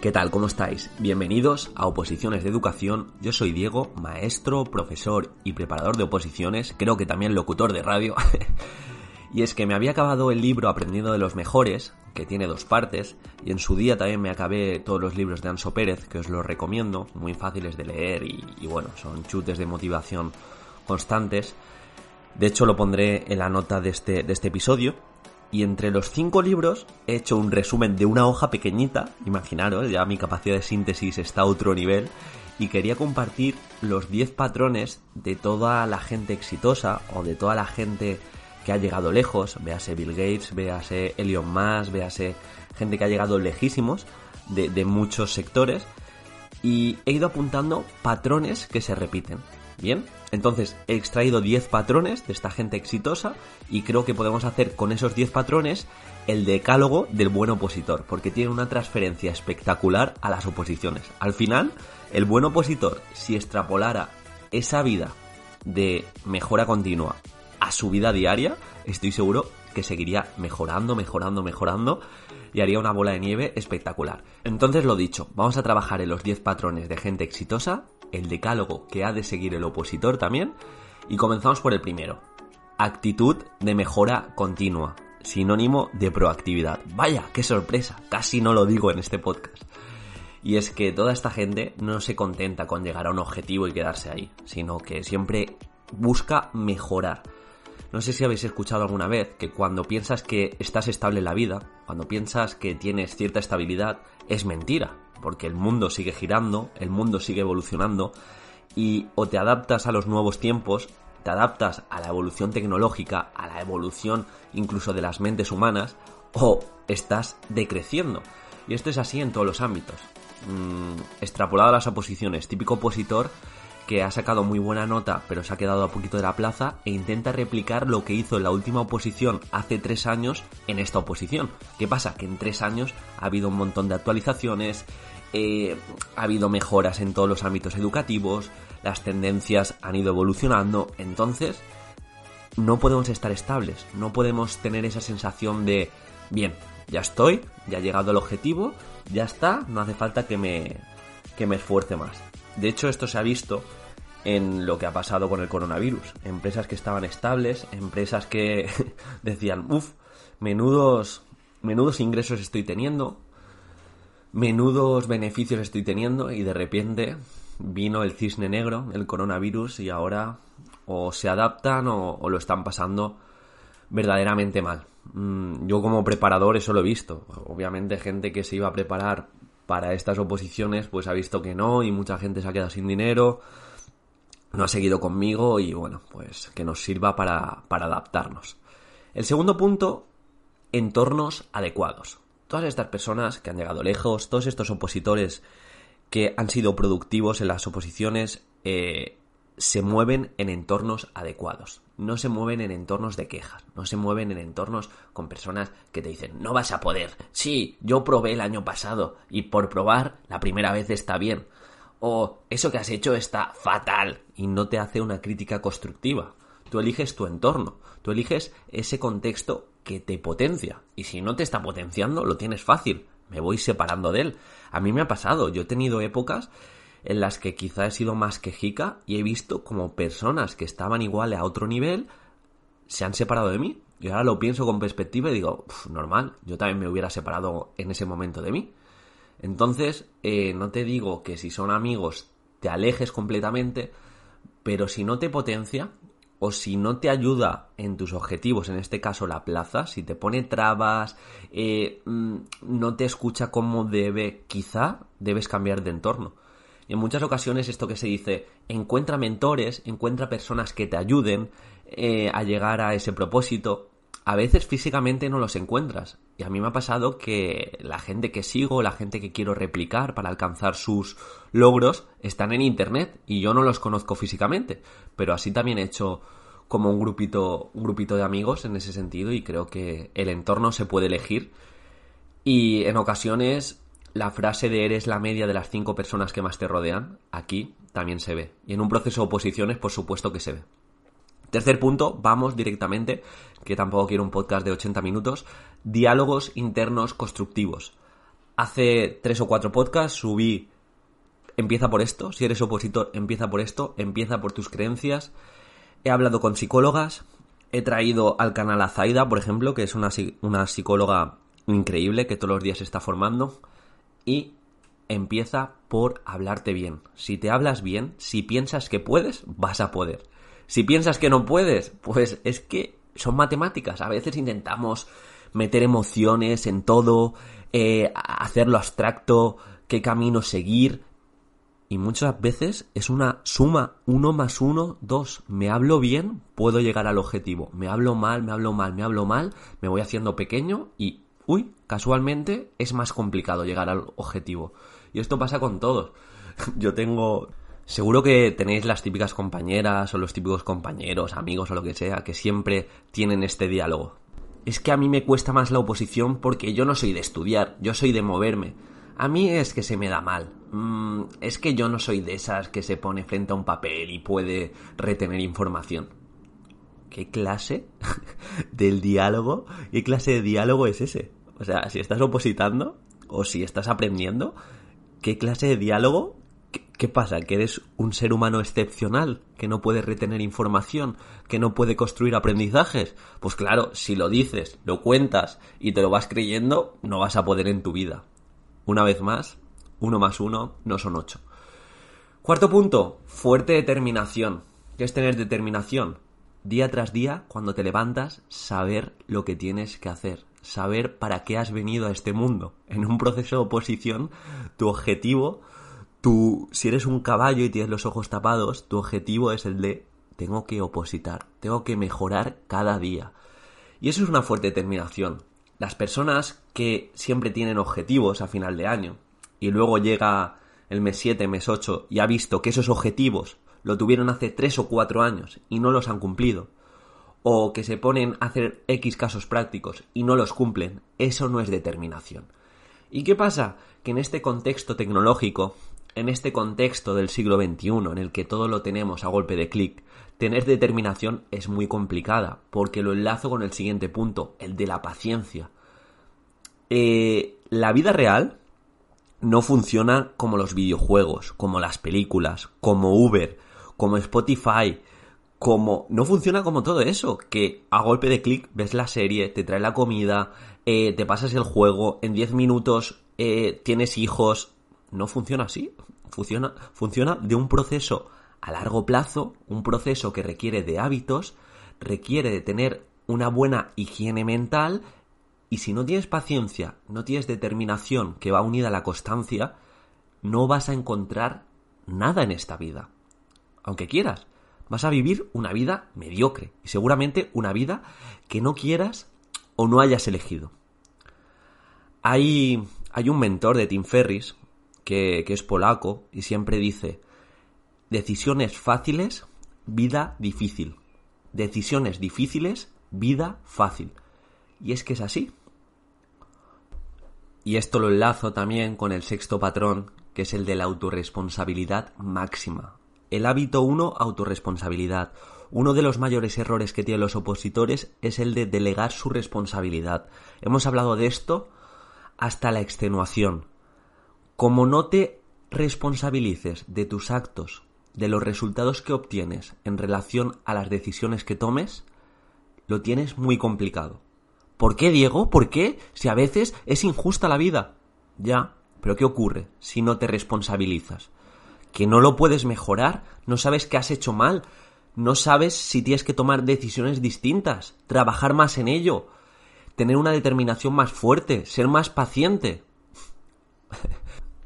¿Qué tal? ¿Cómo estáis? Bienvenidos a Oposiciones de Educación. Yo soy Diego, maestro, profesor y preparador de oposiciones, creo que también locutor de radio. y es que me había acabado el libro Aprendiendo de los Mejores, que tiene dos partes, y en su día también me acabé todos los libros de Anso Pérez, que os los recomiendo, muy fáciles de leer y, bueno, son chutes de motivación constantes. De hecho, lo pondré en la nota de este, de este episodio y entre los cinco libros he hecho un resumen de una hoja pequeñita, imaginaros, ya mi capacidad de síntesis está a otro nivel, y quería compartir los 10 patrones de toda la gente exitosa o de toda la gente que ha llegado lejos, véase Bill Gates, véase Elon Musk, véase gente que ha llegado lejísimos de, de muchos sectores, y he ido apuntando patrones que se repiten. Bien, entonces he extraído 10 patrones de esta gente exitosa y creo que podemos hacer con esos 10 patrones el decálogo del buen opositor, porque tiene una transferencia espectacular a las oposiciones. Al final, el buen opositor, si extrapolara esa vida de mejora continua a su vida diaria, estoy seguro que seguiría mejorando, mejorando, mejorando y haría una bola de nieve espectacular. Entonces lo dicho, vamos a trabajar en los 10 patrones de gente exitosa el decálogo que ha de seguir el opositor también. Y comenzamos por el primero. Actitud de mejora continua, sinónimo de proactividad. Vaya, qué sorpresa, casi no lo digo en este podcast. Y es que toda esta gente no se contenta con llegar a un objetivo y quedarse ahí, sino que siempre busca mejorar. No sé si habéis escuchado alguna vez que cuando piensas que estás estable en la vida, cuando piensas que tienes cierta estabilidad, es mentira porque el mundo sigue girando, el mundo sigue evolucionando y o te adaptas a los nuevos tiempos, te adaptas a la evolución tecnológica, a la evolución incluso de las mentes humanas, o estás decreciendo. Y esto es así en todos los ámbitos. Mm, extrapolado a las oposiciones, típico opositor que ha sacado muy buena nota pero se ha quedado a poquito de la plaza e intenta replicar lo que hizo en la última oposición hace tres años en esta oposición. ¿Qué pasa? Que en tres años ha habido un montón de actualizaciones, eh, ha habido mejoras en todos los ámbitos educativos, las tendencias han ido evolucionando, entonces no podemos estar estables, no podemos tener esa sensación de, bien, ya estoy, ya he llegado al objetivo, ya está, no hace falta que me, que me esfuerce más. De hecho, esto se ha visto en lo que ha pasado con el coronavirus. Empresas que estaban estables, empresas que decían, uff, menudos, menudos ingresos estoy teniendo, menudos beneficios estoy teniendo y de repente vino el cisne negro, el coronavirus y ahora o se adaptan o, lo están pasando verdaderamente mal. Mm, yo como preparador eso lo he visto. Obviamente gente que se iba a preparar para estas oposiciones pues ha visto que no y mucha gente se ha quedado sin dinero, no ha seguido conmigo y bueno, pues que nos sirva para, para adaptarnos. El segundo punto, entornos adecuados todas estas personas que han llegado lejos, todos estos opositores que han sido productivos en las oposiciones, eh, se mueven en entornos adecuados. No se mueven en entornos de quejas, no se mueven en entornos con personas que te dicen, no vas a poder. Sí, yo probé el año pasado y por probar la primera vez está bien. O eso que has hecho está fatal y no te hace una crítica constructiva. Tú eliges tu entorno, tú eliges ese contexto que te potencia. Y si no te está potenciando, lo tienes fácil. Me voy separando de él. A mí me ha pasado. Yo he tenido épocas en las que quizá he sido más quejica y he visto como personas que estaban igual a otro nivel se han separado de mí. Y ahora lo pienso con perspectiva y digo, normal, yo también me hubiera separado en ese momento de mí. Entonces, eh, no te digo que si son amigos te alejes completamente, pero si no te potencia, o si no te ayuda en tus objetivos, en este caso la plaza, si te pone trabas, eh, mm, no te escucha como debe, quizá debes cambiar de entorno. Y en muchas ocasiones esto que se dice, encuentra mentores, encuentra personas que te ayuden, eh, a llegar a ese propósito, a veces físicamente no los encuentras. Y a mí me ha pasado que la gente que sigo, la gente que quiero replicar para alcanzar sus logros, están en internet y yo no los conozco físicamente. Pero así también he hecho como un grupito, un grupito de amigos en ese sentido y creo que el entorno se puede elegir. Y en ocasiones la frase de eres la media de las cinco personas que más te rodean, aquí también se ve. Y en un proceso de oposiciones, por supuesto que se ve. Tercer punto, vamos directamente, que tampoco quiero un podcast de 80 minutos, diálogos internos constructivos. Hace tres o cuatro podcasts subí, empieza por esto, si eres opositor, empieza por esto, empieza por tus creencias. He hablado con psicólogas, he traído al canal a Zaida, por ejemplo, que es una, una psicóloga increíble que todos los días se está formando. Y empieza por hablarte bien. Si te hablas bien, si piensas que puedes, vas a poder. Si piensas que no puedes, pues es que son matemáticas. A veces intentamos meter emociones en todo, eh, hacerlo abstracto, qué camino seguir. Y muchas veces es una suma, uno más uno, dos. Me hablo bien, puedo llegar al objetivo. Me hablo mal, me hablo mal, me hablo mal, me voy haciendo pequeño y, uy, casualmente es más complicado llegar al objetivo. Y esto pasa con todos. Yo tengo Seguro que tenéis las típicas compañeras o los típicos compañeros, amigos o lo que sea, que siempre tienen este diálogo. Es que a mí me cuesta más la oposición porque yo no soy de estudiar, yo soy de moverme. A mí es que se me da mal. Mm, es que yo no soy de esas que se pone frente a un papel y puede retener información. ¿Qué clase del diálogo? ¿Qué clase de diálogo es ese? O sea, si estás opositando o si estás aprendiendo, ¿qué clase de diálogo ¿Qué pasa? ¿Que eres un ser humano excepcional? ¿Que no puede retener información? ¿Que no puede construir aprendizajes? Pues claro, si lo dices, lo cuentas y te lo vas creyendo, no vas a poder en tu vida. Una vez más, uno más uno no son ocho. Cuarto punto, fuerte determinación. ¿Qué es tener determinación? Día tras día, cuando te levantas, saber lo que tienes que hacer, saber para qué has venido a este mundo. En un proceso de oposición, tu objetivo Tú, si eres un caballo y tienes los ojos tapados, tu objetivo es el de tengo que opositar, tengo que mejorar cada día. Y eso es una fuerte determinación. Las personas que siempre tienen objetivos a final de año y luego llega el mes 7, mes 8 y ha visto que esos objetivos lo tuvieron hace 3 o 4 años y no los han cumplido, o que se ponen a hacer X casos prácticos y no los cumplen, eso no es determinación. ¿Y qué pasa? Que en este contexto tecnológico en este contexto del siglo XXI, en el que todo lo tenemos a golpe de clic, tener determinación es muy complicada, porque lo enlazo con el siguiente punto, el de la paciencia. Eh, la vida real no funciona como los videojuegos, como las películas, como Uber, como Spotify, como... No funciona como todo eso, que a golpe de clic ves la serie, te trae la comida, eh, te pasas el juego, en 10 minutos eh, tienes hijos, no funciona así. Funciona, funciona de un proceso a largo plazo, un proceso que requiere de hábitos, requiere de tener una buena higiene mental y si no tienes paciencia, no tienes determinación que va unida a la constancia, no vas a encontrar nada en esta vida. Aunque quieras, vas a vivir una vida mediocre y seguramente una vida que no quieras o no hayas elegido. Hay, hay un mentor de Tim Ferris que, es polaco y siempre dice, decisiones fáciles, vida difícil. Decisiones difíciles, vida fácil. Y es que es así. Y esto lo enlazo también con el sexto patrón, que es el de la autorresponsabilidad máxima. El hábito 1, autorresponsabilidad. Uno de los mayores errores que tienen los opositores es el de delegar su responsabilidad. Hemos hablado de esto hasta la extenuación. Como no te responsabilices de tus actos, de los resultados que obtienes en relación a las decisiones que tomes, lo tienes muy complicado. ¿Por qué, Diego? ¿Por qué? Si a veces es injusta la vida. Ya, pero ¿qué ocurre si no te responsabilizas? Que no lo puedes mejorar, no sabes qué has hecho mal, no sabes si tienes que tomar decisiones distintas, trabajar más en ello, tener una determinación más fuerte, ser más paciente.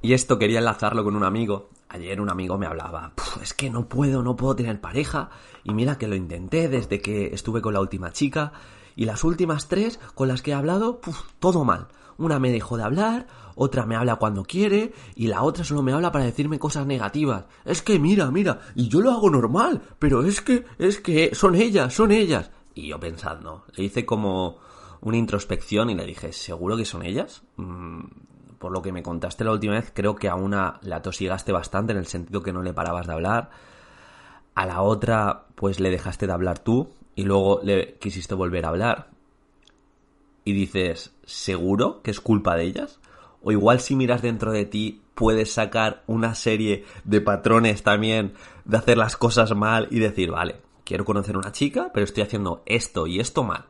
Y esto quería enlazarlo con un amigo. Ayer un amigo me hablaba, es que no puedo, no puedo tener pareja. Y mira que lo intenté desde que estuve con la última chica. Y las últimas tres con las que he hablado, todo mal. Una me dejó de hablar, otra me habla cuando quiere y la otra solo me habla para decirme cosas negativas. Es que mira, mira, y yo lo hago normal, pero es que, es que son ellas, son ellas. Y yo pensando, le hice como una introspección y le dije, ¿seguro que son ellas? Mm, por lo que me contaste la última vez, creo que a una la tosigaste bastante en el sentido que no le parabas de hablar. A la otra, pues le dejaste de hablar tú y luego le quisiste volver a hablar. Y dices, ¿seguro que es culpa de ellas? O igual si miras dentro de ti puedes sacar una serie de patrones también de hacer las cosas mal y decir, vale, quiero conocer a una chica, pero estoy haciendo esto y esto mal.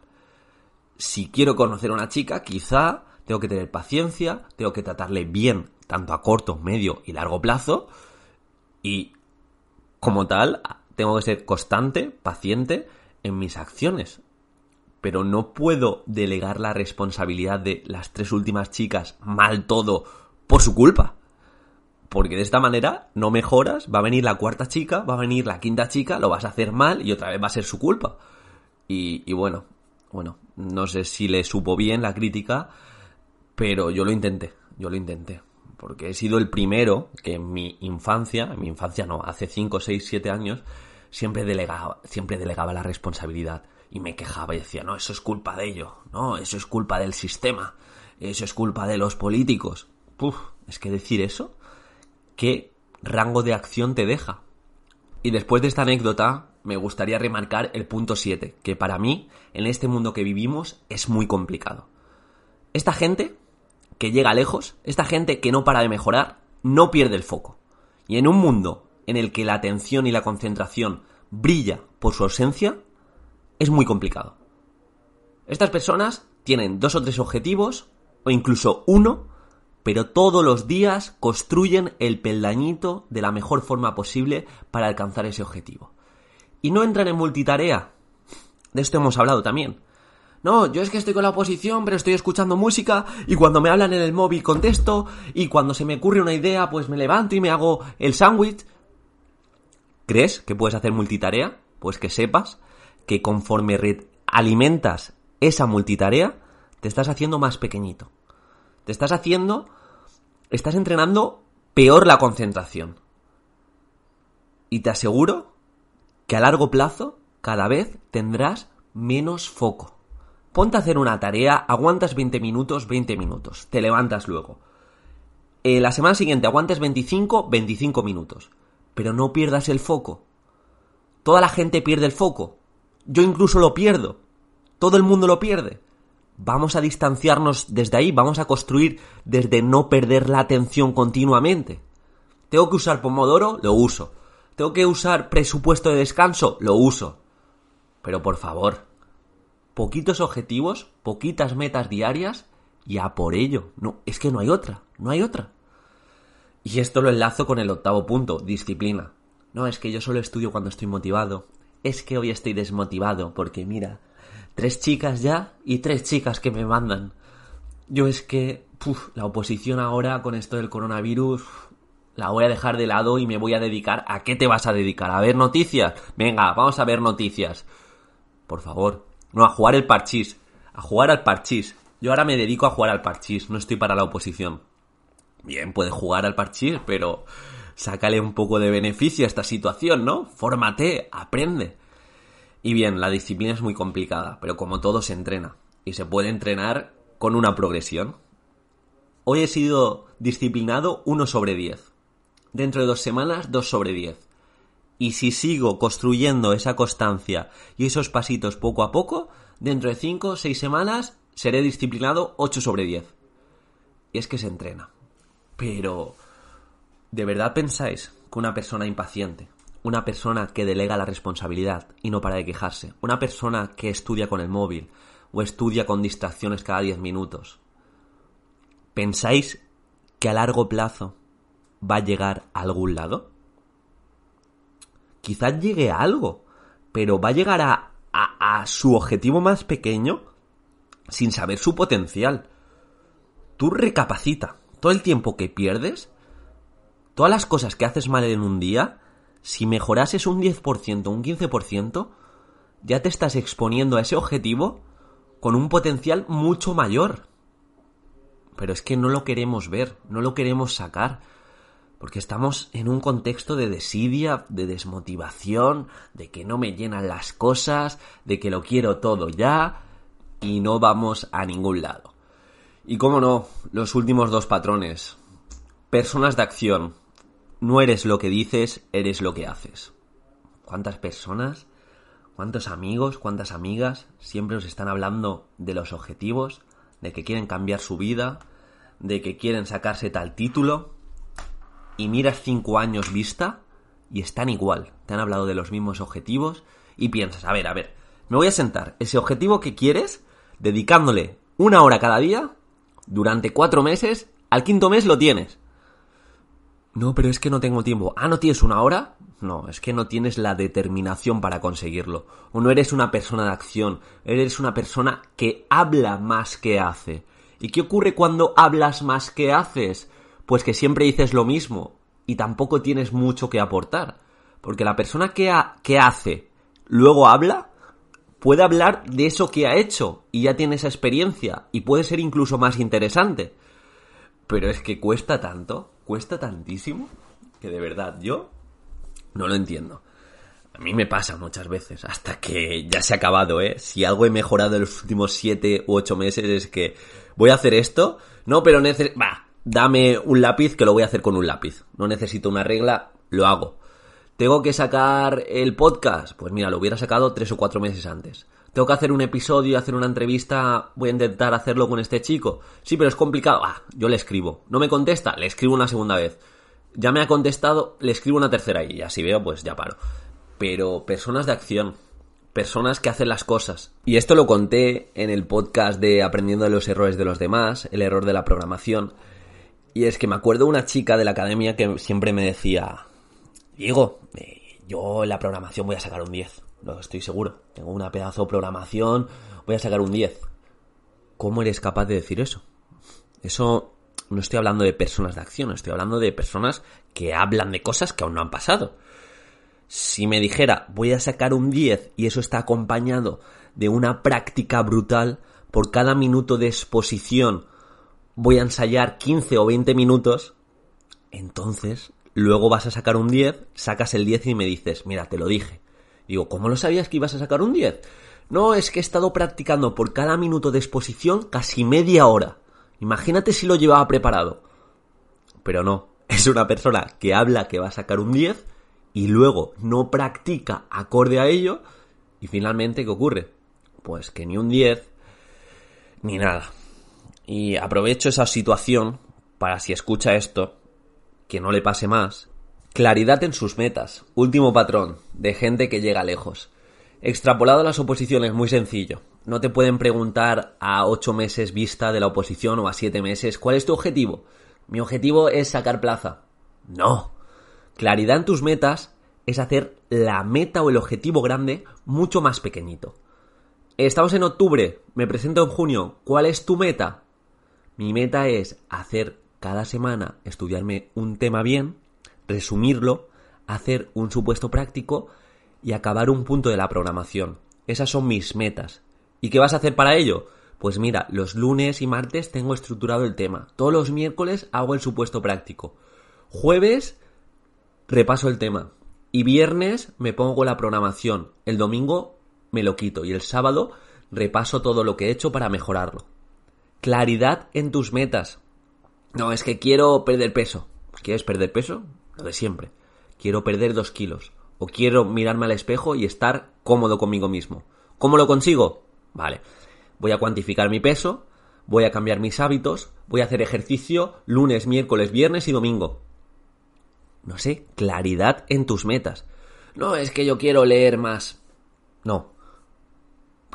Si quiero conocer a una chica, quizá tengo que tener paciencia, tengo que tratarle bien, tanto a corto, medio y largo plazo, y como tal, tengo que ser constante, paciente en mis acciones. Pero no puedo delegar la responsabilidad de las tres últimas chicas mal todo por su culpa. Porque de esta manera no mejoras, va a venir la cuarta chica, va a venir la quinta chica, lo vas a hacer mal y otra vez va a ser su culpa. Y, bueno, bueno, no sé si le supo bien la crítica, pero yo lo intenté, yo lo intenté. Porque he sido el primero que en mi infancia, en mi infancia no, hace 5, 6, 7 años, siempre delegaba, siempre delegaba la responsabilidad. Y me quejaba y decía, no, eso es culpa de ello, no, eso es culpa del sistema, eso es culpa de los políticos. Puf, es que decir eso, ¿qué rango de acción te deja? Y después de esta anécdota, me gustaría remarcar el punto 7, que para mí, en este mundo que vivimos, es muy complicado. Esta gente que llega lejos, esta gente que no para de mejorar, no pierde el foco. Y en un mundo en el que la atención y la concentración brilla por su ausencia, es muy complicado. Estas personas tienen dos o tres objetivos, o incluso uno, pero todos los días construyen el peldañito de la mejor forma posible para alcanzar ese objetivo. Y no entran en multitarea. De esto hemos hablado también. No, yo es que estoy con la oposición, pero estoy escuchando música y cuando me hablan en el móvil contesto y cuando se me ocurre una idea pues me levanto y me hago el sándwich. ¿Crees que puedes hacer multitarea? Pues que sepas que conforme alimentas esa multitarea, te estás haciendo más pequeñito. Te estás haciendo, estás entrenando peor la concentración. Y te aseguro que a largo plazo cada vez tendrás menos foco. Ponte a hacer una tarea, aguantas 20 minutos, 20 minutos, te levantas luego. Eh, la semana siguiente aguantes 25, 25 minutos. Pero no pierdas el foco. Toda la gente pierde el foco. Yo incluso lo pierdo. Todo el mundo lo pierde. Vamos a distanciarnos desde ahí, vamos a construir desde no perder la atención continuamente. ¿Tengo que usar Pomodoro? Lo uso. ¿Tengo que usar presupuesto de descanso? Lo uso. Pero por favor, poquitos objetivos, poquitas metas diarias y a por ello. No, es que no hay otra, no hay otra. Y esto lo enlazo con el octavo punto, disciplina. No, es que yo solo estudio cuando estoy motivado. Es que hoy estoy desmotivado porque mira, tres chicas ya y tres chicas que me mandan. Yo es que, puf, la oposición ahora con esto del coronavirus, la voy a dejar de lado y me voy a dedicar a qué te vas a dedicar, a ver noticias. Venga, vamos a ver noticias. Por favor, no, a jugar el parchís. A jugar al parchís. Yo ahora me dedico a jugar al parchís, no estoy para la oposición. Bien, puedes jugar al parchís, pero sácale un poco de beneficio a esta situación, ¿no? Fórmate, aprende. Y bien, la disciplina es muy complicada, pero como todo se entrena. Y se puede entrenar con una progresión. Hoy he sido disciplinado 1 sobre 10. Dentro de dos semanas, 2 sobre 10. Y si sigo construyendo esa constancia y esos pasitos poco a poco, dentro de 5 o 6 semanas seré disciplinado 8 sobre 10. Y es que se entrena. Pero, ¿de verdad pensáis que una persona impaciente, una persona que delega la responsabilidad y no para de quejarse, una persona que estudia con el móvil o estudia con distracciones cada 10 minutos, ¿pensáis que a largo plazo va a llegar a algún lado? Quizás llegue a algo, pero va a llegar a, a, su objetivo más pequeño sin saber su potencial. Tú recapacita. Todo el tiempo que pierdes, todas las cosas que haces mal en un día, si mejorases un 10%, un 15%, ya te estás exponiendo a ese objetivo con un potencial mucho mayor. Pero es que no lo queremos ver, no lo queremos sacar. Porque estamos en un contexto de desidia, de desmotivación, de que no me llenan las cosas, de que lo quiero todo ya y no vamos a ningún lado. Y cómo no, los últimos dos patrones. Personas de acción. No eres lo que dices, eres lo que haces. ¿Cuántas personas, cuántos amigos, cuántas amigas siempre os están hablando de los objetivos, de que quieren cambiar su vida, de que quieren sacarse tal título? Y miras cinco años vista y están igual. Te han hablado de los mismos objetivos y piensas, a ver, a ver, me voy a sentar. Ese objetivo que quieres, dedicándole una hora cada día, durante cuatro meses, al quinto mes lo tienes. No, pero es que no tengo tiempo. Ah, ¿no tienes una hora? No, es que no tienes la determinación para conseguirlo. O no eres una persona de acción, eres una persona que habla más que hace. ¿Y qué ocurre cuando hablas más que haces? Pues que siempre dices lo mismo y tampoco tienes mucho que aportar. Porque la persona que, que hace, luego habla, puede hablar de eso que ha hecho y ya tiene esa experiencia y puede ser incluso más interesante. Pero es que cuesta tanto, cuesta tantísimo, que de verdad yo no lo entiendo. A mí me pasa muchas veces, hasta que ya se ha acabado, ¿eh? Si algo he mejorado en los últimos 7 u 8 meses es que voy a hacer esto, no, pero necesito... Va, dame un lápiz que lo voy a hacer con un lápiz. No necesito una regla, lo hago. ¿Tengo que sacar el podcast? Pues mira, lo hubiera sacado tres o cuatro meses antes. ¿Tengo que hacer un episodio, hacer una entrevista? Voy a intentar hacerlo con este chico. Sí, pero es complicado. Ah, yo le escribo. ¿No me contesta? Le escribo una segunda vez. Ya me ha contestado, le escribo una tercera y así veo, pues ya paro. Pero personas de acción, personas que hacen las cosas. Y esto lo conté en el podcast de Aprendiendo de los errores de los demás, el error de la programación. Y es que me acuerdo una chica de la academia que siempre me decía, Diego, eh, yo en la programación voy a sacar un 10, lo estoy seguro. Tengo una pedazo de programación, voy a sacar un 10. ¿Cómo eres capaz de decir eso? Eso no estoy hablando de personas de acción, estoy hablando de personas que hablan de cosas que aún no han pasado. Si me dijera voy a sacar un 10 y eso está acompañado de una práctica brutal, por cada minuto de exposición voy a ensayar 15 o 20 minutos, entonces luego vas a sacar un 10, sacas el 10 y me dices, mira, te lo dije. Digo, ¿cómo lo sabías que ibas a sacar un 10? No, es que he estado practicando por cada minuto de exposición casi media hora. Imagínate si lo llevaba preparado. Pero no, es una persona que habla que va a sacar un 10 y luego no practica acorde a ello y finalmente ¿qué ocurre? Pues que ni un 10 ni nada. Y aprovecho esa situación para si escucha esto, que no le pase más. Claridad en sus metas. Último patrón, de gente que llega lejos. Extrapolado a las oposiciones, muy sencillo. No te pueden preguntar a ocho meses vista de la oposición o a siete meses, ¿cuál es tu objetivo? Mi objetivo es sacar plaza. No. Claridad en tus metas es hacer la meta o el objetivo grande mucho más pequeñito. Estamos en octubre, me presento en junio. ¿Cuál es tu meta? Mi meta es hacer cada semana estudiarme un tema bien, resumirlo, hacer un supuesto práctico y acabar un punto de la programación. Esas son mis metas. ¿Y qué vas a hacer para ello? Pues mira, los lunes y martes tengo estructurado el tema. Todos los miércoles hago el supuesto práctico. Jueves repaso el tema. Y viernes me pongo la programación. El domingo me lo quito. Y el sábado repaso todo lo que he hecho para mejorarlo. Claridad en tus metas. No, es que quiero perder peso. ¿Quieres perder peso? Lo de siempre. Quiero perder dos kilos. O quiero mirarme al espejo y estar cómodo conmigo mismo. ¿Cómo lo consigo? Vale. Voy a cuantificar mi peso, voy a cambiar mis hábitos, voy a hacer ejercicio lunes, miércoles, viernes y domingo. No sé, claridad en tus metas. No, es que yo quiero leer más. No.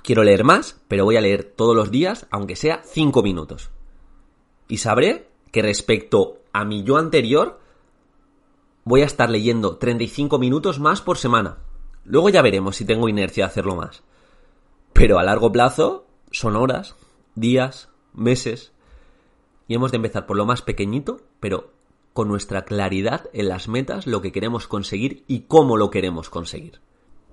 Quiero leer más, pero voy a leer todos los días, aunque sea cinco minutos. Y sabré que respecto a mi yo anterior, voy a estar leyendo 35 minutos más por semana. Luego ya veremos si tengo inercia de hacerlo más. Pero a largo plazo son horas, días, meses. Y hemos de empezar por lo más pequeñito, pero con nuestra claridad en las metas, lo que queremos conseguir y cómo lo queremos conseguir.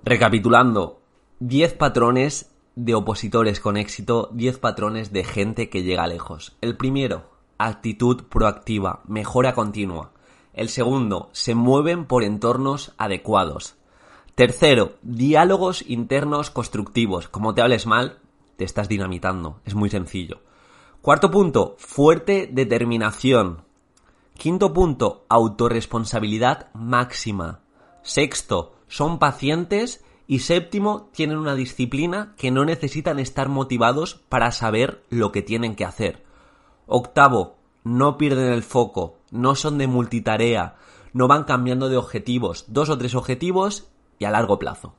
Recapitulando, 10 patrones de opositores con éxito, 10 patrones de gente que llega lejos. El primero, actitud proactiva, mejora continua. El segundo, se mueven por entornos adecuados. Tercero, diálogos internos constructivos. Como te hables mal, te estás dinamitando. Es muy sencillo. Cuarto punto, fuerte determinación. Quinto punto, autorresponsabilidad máxima. Sexto, son pacientes. Y séptimo, tienen una disciplina que no necesitan estar motivados para saber lo que tienen que hacer. Octavo, no pierden el foco, no son de multitarea, no van cambiando de objetivos, dos o tres objetivos y a largo plazo.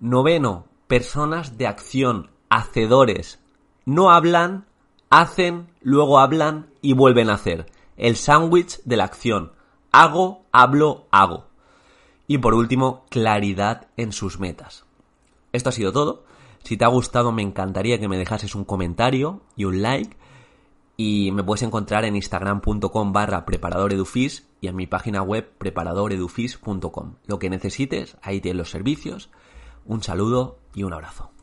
Noveno, personas de acción, hacedores. No hablan, hacen, luego hablan y vuelven a hacer. El sándwich de la acción. Hago, hablo, hago. Y por último, claridad en sus metas. Esto ha sido todo. Si te ha gustado me encantaría que me dejases un comentario y un like y me puedes encontrar en instagram.com barra preparadoredufis y en mi página web preparadoredufis.com. Lo que necesites, ahí tienes los servicios. Un saludo y un abrazo.